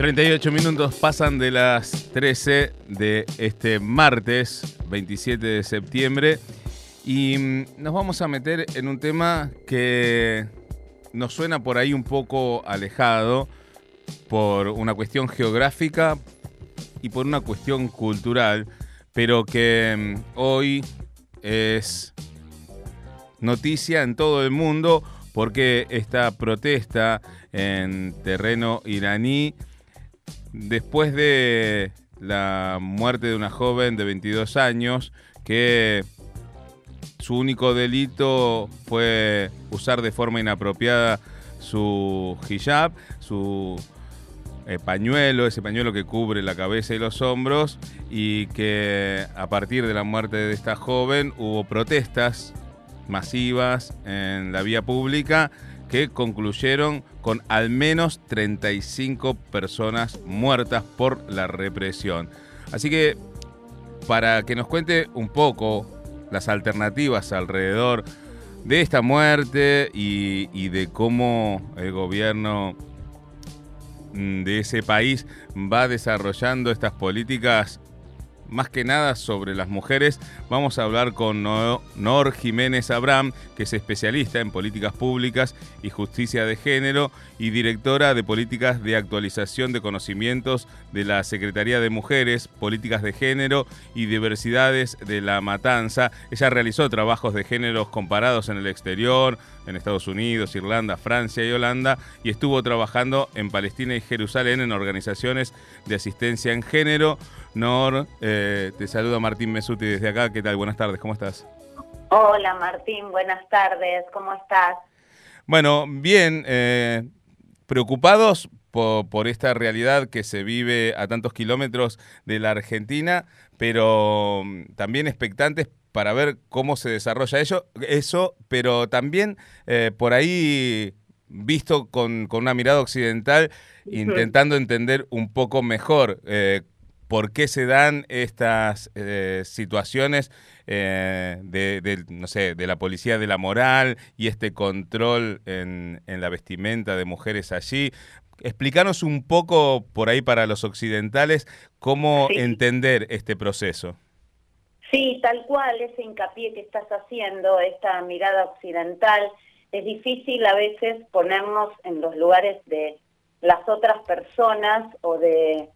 38 minutos pasan de las 13 de este martes 27 de septiembre y mm, nos vamos a meter en un tema que nos suena por ahí un poco alejado por una cuestión geográfica y por una cuestión cultural, pero que mm, hoy es noticia en todo el mundo porque esta protesta en terreno iraní después de la muerte de una joven de 22 años que su único delito fue usar de forma inapropiada su hijab, su eh, pañuelo, ese pañuelo que cubre la cabeza y los hombros, y que a partir de la muerte de esta joven hubo protestas masivas en la vía pública que concluyeron con al menos 35 personas muertas por la represión. Así que para que nos cuente un poco las alternativas alrededor de esta muerte y, y de cómo el gobierno de ese país va desarrollando estas políticas más que nada sobre las mujeres, vamos a hablar con Nor Jiménez Abraham, que es especialista en políticas públicas y justicia de género y directora de políticas de actualización de conocimientos de la Secretaría de Mujeres, Políticas de Género y Diversidades de la Matanza. Ella realizó trabajos de géneros comparados en el exterior, en Estados Unidos, Irlanda, Francia y Holanda, y estuvo trabajando en Palestina y Jerusalén en organizaciones de asistencia en género. Nor, eh, te saluda Martín Mesuti desde acá. ¿Qué tal? Buenas tardes, ¿cómo estás? Hola Martín, buenas tardes, ¿cómo estás? Bueno, bien, eh, preocupados por, esta realidad que se vive a tantos kilómetros de la Argentina, pero mm, también expectantes para ver cómo se desarrolla eso, eso pero también eh, por ahí visto con, una mirada occidental, intentando entender un poco mejor por qué se dan estas eh, situaciones eh, de, no sé, de la policía de la moral y este control en, la vestimenta de mujeres allí. Explícanos un poco por ahí para los occidentales cómo entender este proceso. Sí, tal cual, ese hincapié que estás haciendo, esta mirada occidental, es difícil a veces ponernos en los lugares de las otras personas o de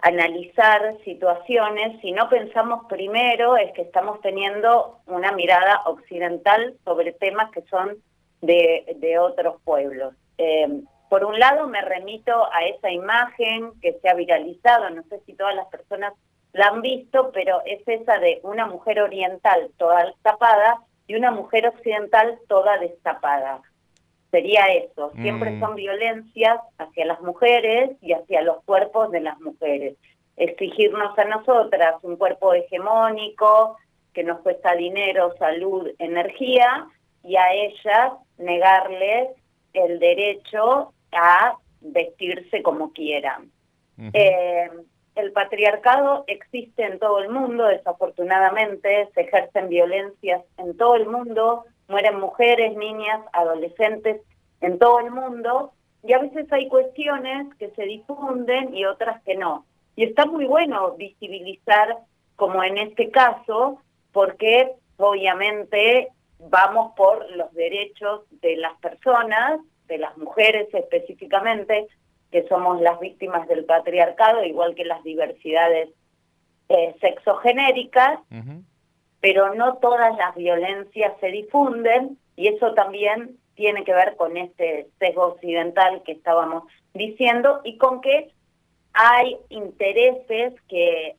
analizar situaciones, si no pensamos primero es que estamos teniendo una mirada occidental sobre temas que son de, otros pueblos. Eh, por un lado me remito a esa imagen que se ha viralizado, no sé si todas las personas la han visto, pero es esa de una mujer oriental toda tapada y una mujer occidental toda destapada sería eso, siempre mm. son violencias hacia las mujeres y hacia los cuerpos de las mujeres. Exigirnos a nosotras un cuerpo hegemónico que nos cuesta dinero, salud, energía, y a ellas negarles el derecho a vestirse como quieran. Eh, el patriarcado existe en todo el mundo, desafortunadamente, se ejercen violencias en todo el mundo, mueren mujeres, niñas, adolescentes en todo el mundo y a veces hay cuestiones que se difunden y otras que no. Y está muy bueno visibilizar, como en este caso, porque obviamente vamos por los derechos de las personas, de las mujeres específicamente, que somos las víctimas del patriarcado, igual que las diversidades eh, sexogenéricas, pero no todas las violencias se difunden y eso también tiene que ver con este sesgo occidental que estábamos diciendo y con que hay intereses que,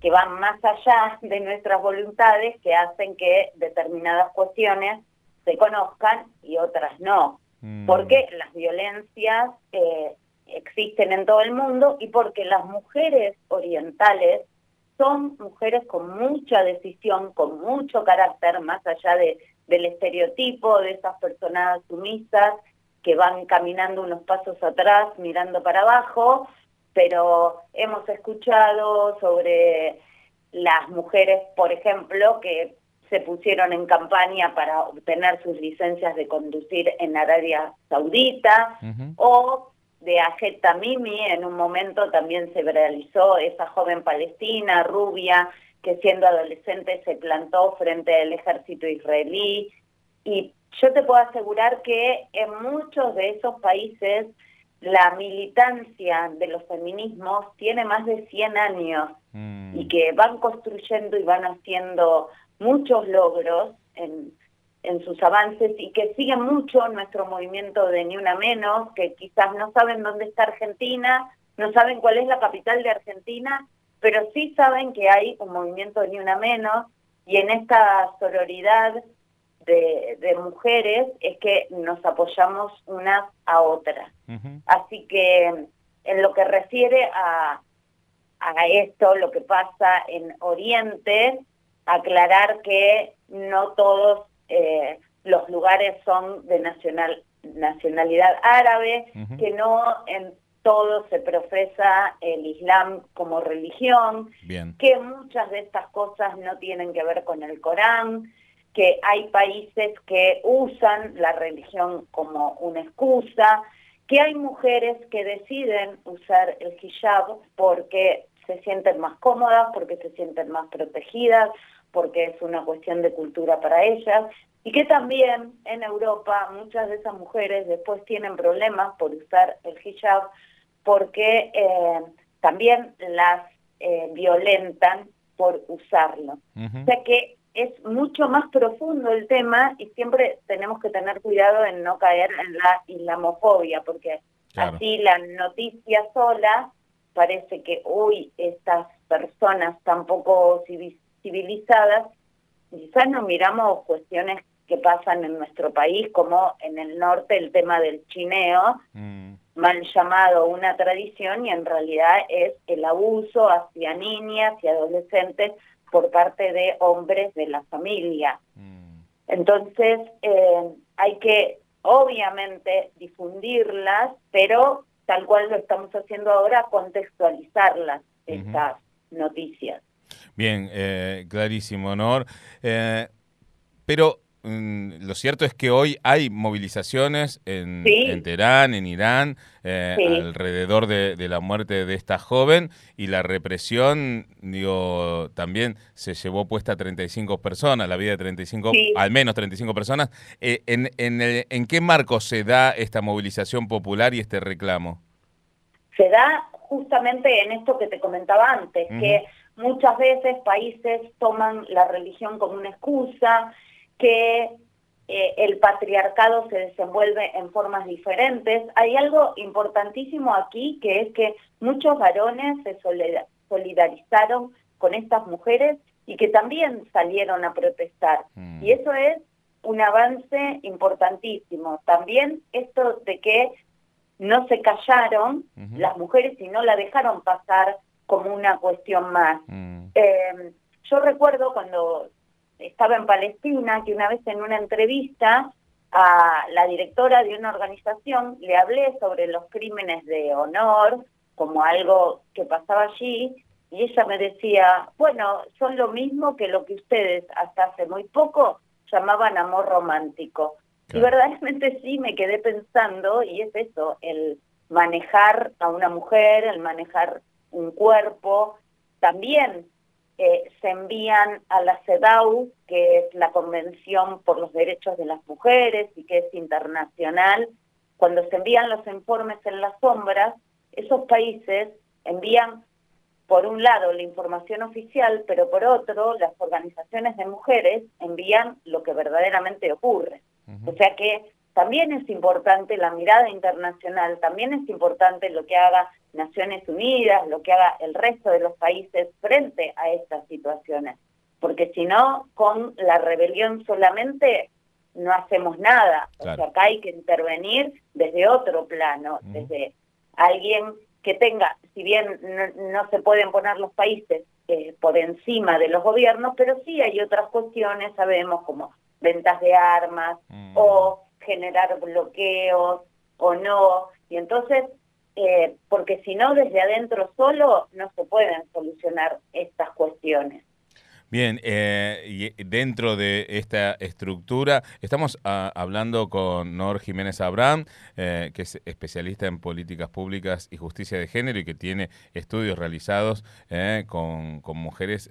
que van más allá de nuestras voluntades que hacen que determinadas cuestiones se conozcan y otras no. Mm. Porque las violencias eh, existen en todo el mundo y porque las mujeres orientales son mujeres con mucha decisión, con mucho carácter, más allá de, del estereotipo de esas personas sumisas que van caminando unos pasos atrás, mirando para abajo, pero hemos escuchado sobre las mujeres, por ejemplo, que se pusieron en campaña para obtener sus licencias de conducir en Arabia Saudita, o de Ajet Tamimi, en un momento también se realizó esa joven palestina, rubia, que siendo adolescente se plantó frente al ejército israelí. Y yo te puedo asegurar que en muchos de esos países la militancia de los feminismos tiene más de 100 años mm. y que van construyendo y van haciendo muchos logros en, en sus avances y que siguen mucho nuestro movimiento de Ni Una Menos, que quizás no saben dónde está Argentina, no saben cuál es la capital de Argentina, pero sí saben que hay un movimiento de Ni Una Menos y en esta sororidad de, de mujeres es que nos apoyamos unas a otras. Así que en lo que refiere a, a esto, lo que pasa en Oriente, aclarar que no todos eh, los lugares son de nacional, nacionalidad árabe, que no en todo se profesa el Islam como religión, que muchas de estas cosas no tienen que ver con el Corán, que hay países que usan la religión como una excusa, que hay mujeres que deciden usar el hijab porque se sienten más cómodas, porque se sienten más protegidas, porque es una cuestión de cultura para ellas, y que también en Europa muchas de esas mujeres después tienen problemas por usar el hijab porque eh, también las eh, violentan por usarlo. O sea que es mucho más profundo el tema y siempre tenemos que tener cuidado en no caer en la islamofobia, porque así la noticia sola parece que, uy, estas personas tampoco civilizadas, quizás no miramos cuestiones que pasan en nuestro país, como en el norte el tema del chineo, mm. mal llamado una tradición, y en realidad es el abuso hacia niñas y adolescentes por parte de hombres de la familia. Mm. Entonces, eh, hay que obviamente difundirlas, pero tal cual lo estamos haciendo ahora, contextualizarlas, estas noticias. Bien, eh, clarísimo, Honor. Eh, pero mm, lo cierto es que hoy hay movilizaciones en, Teherán, en Irán, eh, alrededor de, la muerte de esta joven y la represión, digo, también se llevó puesta a 35 personas, la vida de 35, al menos 35 personas. en, en, ¿En qué marco se da esta movilización popular y este reclamo? Se da justamente en esto que te comentaba antes, que Muchas veces países toman la religión como una excusa, que eh, el patriarcado se desenvuelve en formas diferentes. Hay algo importantísimo aquí, que es que muchos varones se solidarizaron con estas mujeres y que también salieron a protestar. Mm. Y eso es un avance importantísimo. También esto de que no se callaron las mujeres y no la dejaron pasar como una cuestión más. Mm. Eh, yo recuerdo cuando estaba en Palestina que una vez en una entrevista a la directora de una organización le hablé sobre los crímenes de honor como algo que pasaba allí y ella me decía, bueno, son lo mismo que lo que ustedes hasta hace muy poco llamaban amor romántico. Y verdaderamente sí me quedé pensando, y es eso, el manejar a una mujer, el manejar un cuerpo, también eh, se envían a la CEDAW, que es la Convención por los Derechos de las Mujeres y que es internacional. Cuando se envían los informes en las sombras, esos países envían, por un lado, la información oficial, pero por otro, las organizaciones de mujeres envían lo que verdaderamente ocurre. O sea que también es importante la mirada internacional, también es importante lo que haga Naciones Unidas, lo que haga el resto de los países frente a estas situaciones. Porque si no, con la rebelión solamente no hacemos nada. O sea, acá hay que intervenir desde otro plano, desde alguien que tenga, si bien no, se pueden poner los países eh, por encima de los gobiernos, pero sí hay otras cuestiones, sabemos, como ventas de armas mm. o generar bloqueos o no. Y entonces eh, porque si no, desde adentro solo no se pueden solucionar estas cuestiones. Bien, eh, y dentro de esta estructura, estamos ah, hablando con Nor Jiménez Abraham, eh, que es especialista en políticas públicas y justicia de género y que tiene estudios realizados eh, con, con, mujeres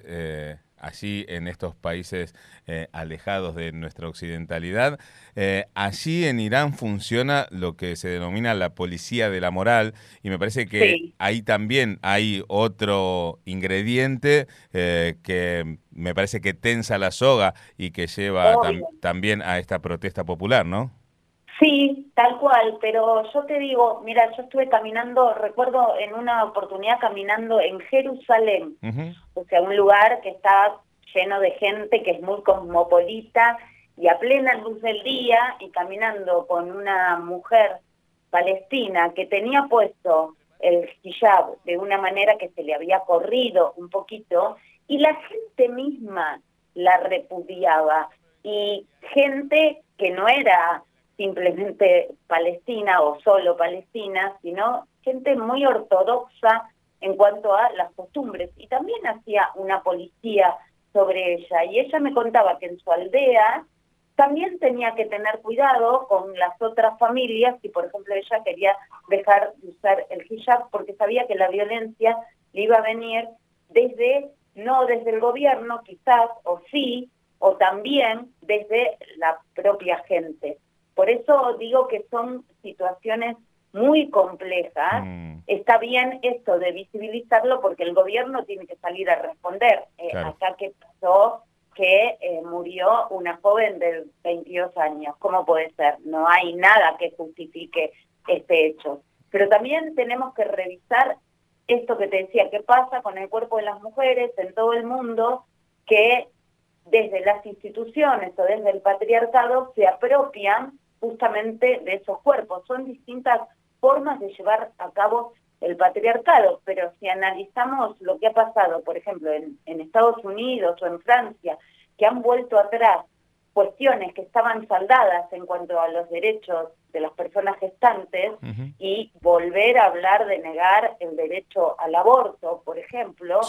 allí en estos países eh, alejados de nuestra occidentalidad. Eh, allí en Irán funciona lo que se denomina la policía de la moral y me parece que ahí también hay otro ingrediente eh, que me parece que tensa la soga y que lleva también a esta protesta popular, ¿no? Sí, tal cual, pero yo te digo, mira, yo estuve caminando, recuerdo en una oportunidad caminando en Jerusalén, o sea, un lugar que está lleno de gente, que es muy cosmopolita, y a plena luz del día, y caminando con una mujer palestina que tenía puesto el hijab de una manera que se le había corrido un poquito, y la gente misma la repudiaba, y gente que no era simplemente palestina o solo palestina, sino gente muy ortodoxa en cuanto a las costumbres. Y también hacía una policía sobre ella. Y ella me contaba que en su aldea también tenía que tener cuidado con las otras familias si, por ejemplo, ella quería dejar de usar el hijab porque sabía que la violencia le iba a venir desde, no desde el gobierno quizás, o sí, o también desde la propia gente. Por eso digo que son situaciones muy complejas. Mm. Está bien esto de visibilizarlo porque el gobierno tiene que salir a responder. Eh, acá que pasó que eh, murió una joven de 22 años. ¿Cómo puede ser? No hay nada que justifique este hecho. Pero también tenemos que revisar esto que te decía, qué pasa con el cuerpo de las mujeres en todo el mundo que desde las instituciones o desde el patriarcado se apropian justamente de esos cuerpos. Son distintas formas de llevar a cabo el patriarcado, pero si analizamos lo que ha pasado, por ejemplo, en, Estados Unidos o en Francia, que han vuelto atrás cuestiones que estaban saldadas en cuanto a los derechos de las personas gestantes y volver a hablar de negar el derecho al aborto, por ejemplo,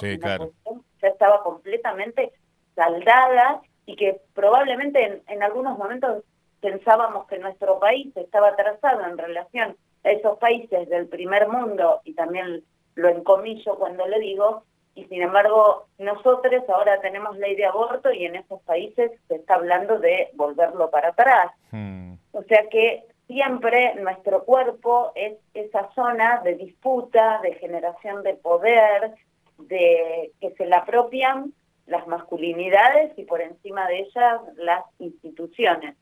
ya estaba completamente saldada y que probablemente en algunos momentos pensábamos que nuestro país estaba atrasado en relación a esos países del primer mundo, y también lo encomillo cuando le digo, y sin embargo nosotros ahora tenemos ley de aborto y en esos países se está hablando de volverlo para atrás. Hmm. O sea que siempre nuestro cuerpo es esa zona de disputa, de generación de poder, de que se la apropian las masculinidades y por encima de ellas las instituciones.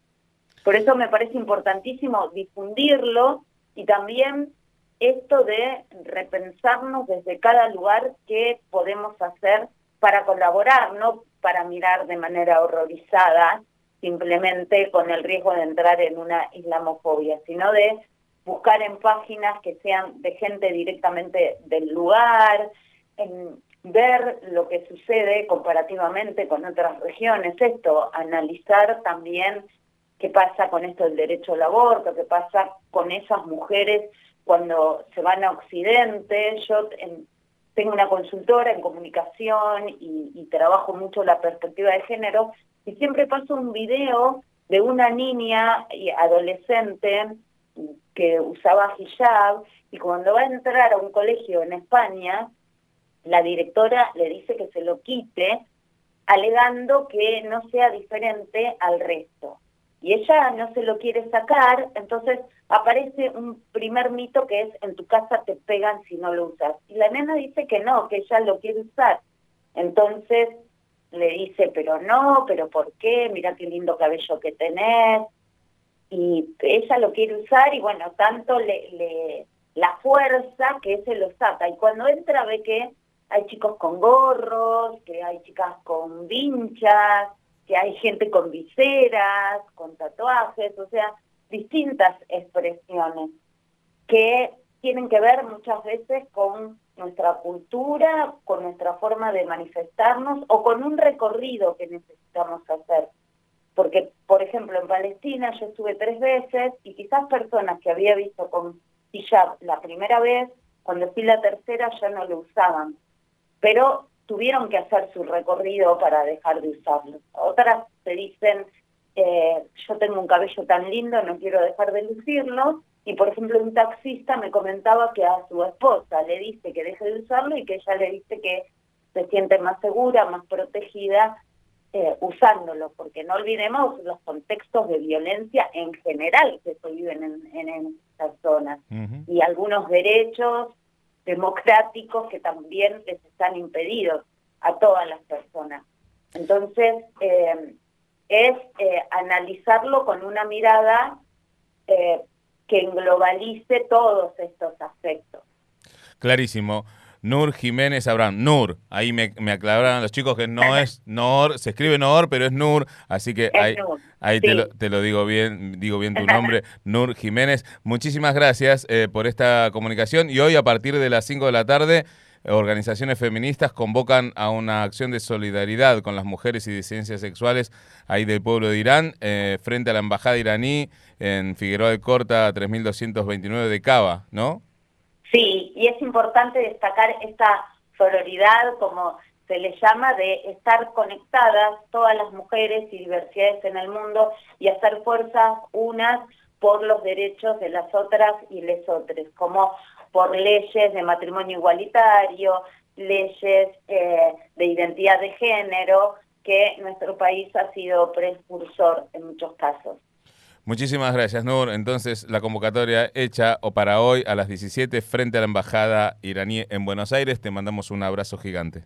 Por eso me parece importantísimo difundirlo y también esto de repensarnos desde cada lugar qué podemos hacer para colaborar, no para mirar de manera horrorizada simplemente con el riesgo de entrar en una islamofobia, sino de buscar en páginas que sean de gente directamente del lugar, en ver lo que sucede comparativamente con otras regiones, esto, analizar también qué pasa con esto del derecho al aborto, qué pasa con esas mujeres cuando se van a Occidente. Yo tengo una consultora en comunicación y, trabajo mucho la perspectiva de género y siempre paso un video de una niña y adolescente que usaba hijab y cuando va a entrar a un colegio en España, la directora le dice que se lo quite, alegando que no sea diferente al resto y ella no se lo quiere sacar, entonces aparece un primer mito que es en tu casa te pegan si no lo usas. Y la nena dice que no, que ella lo quiere usar. Entonces le dice, pero no, pero ¿por qué? Mira qué lindo cabello que tenés. Y ella lo quiere usar y bueno, tanto le, le la fuerza que se lo saca. Y cuando entra ve que hay chicos con gorros, que hay chicas con vinchas, que hay gente con viseras, con tatuajes, o sea, distintas expresiones que tienen que ver muchas veces con nuestra cultura, con nuestra forma de manifestarnos o con un recorrido que necesitamos hacer. Porque, por ejemplo, en Palestina yo estuve tres veces y quizás personas que había visto con hijab la primera vez, cuando fui la tercera ya no lo usaban. Pero tuvieron que hacer su recorrido para dejar de usarlo. Otras se dicen, eh, yo tengo un cabello tan lindo, no quiero dejar de lucirlo. Y por ejemplo, un taxista me comentaba que a su esposa le dice que deje de usarlo y que ella le dice que se siente más segura, más protegida eh, usándolo, porque no olvidemos los contextos de violencia en general que se viven en, en, estas zonas y algunos derechos democráticos que también les están impedidos a todas las personas. Entonces, eh, es eh, analizarlo con una mirada que globalice todos estos aspectos. Clarísimo. Nur Jiménez Abraham. Nur, ahí me, me aclararon los chicos que no es Nor, se escribe Nor, pero es Nur, así que ahí, ahí te, lo, te, lo, digo bien, digo bien tu nombre, Nur Jiménez. Muchísimas gracias eh, por esta comunicación y hoy a partir de las 5 de la tarde organizaciones feministas convocan a una acción de solidaridad con las mujeres y disidencias sexuales ahí del pueblo de Irán eh, frente a la embajada iraní en Figueroa de Corta 3229 de Cava, ¿no? Sí, y es importante destacar esta sororidad, como se le llama, de estar conectadas todas las mujeres y diversidades en el mundo y hacer fuerzas unas por los derechos de las otras y les otras, como por leyes de matrimonio igualitario, leyes eh, de identidad de género, que nuestro país ha sido precursor en muchos casos. Muchísimas gracias, Nur. Entonces, la convocatoria hecha o para hoy a las 17 frente a la Embajada iraní en Buenos Aires. Te mandamos un abrazo gigante.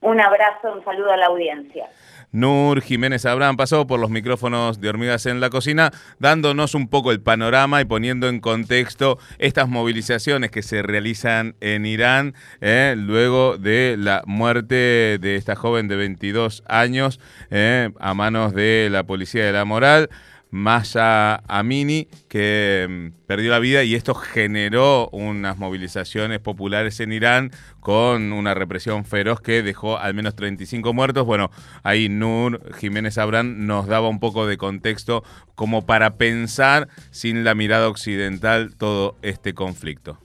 Un abrazo, un saludo a la audiencia. Nur Jiménez Abraham pasó por los micrófonos de Hormigas en la Cocina, dándonos un poco el panorama y poniendo en contexto estas movilizaciones que se realizan en Irán eh, luego de la muerte de esta joven de 22 años eh, a manos de la Policía de la Moral. Maya Amini, que mm, perdió la vida y esto generó unas movilizaciones populares en Irán con una represión feroz que dejó al menos 35 muertos. Bueno, ahí Nur Jiménez Abrán nos daba un poco de contexto como para pensar sin la mirada occidental todo este conflicto.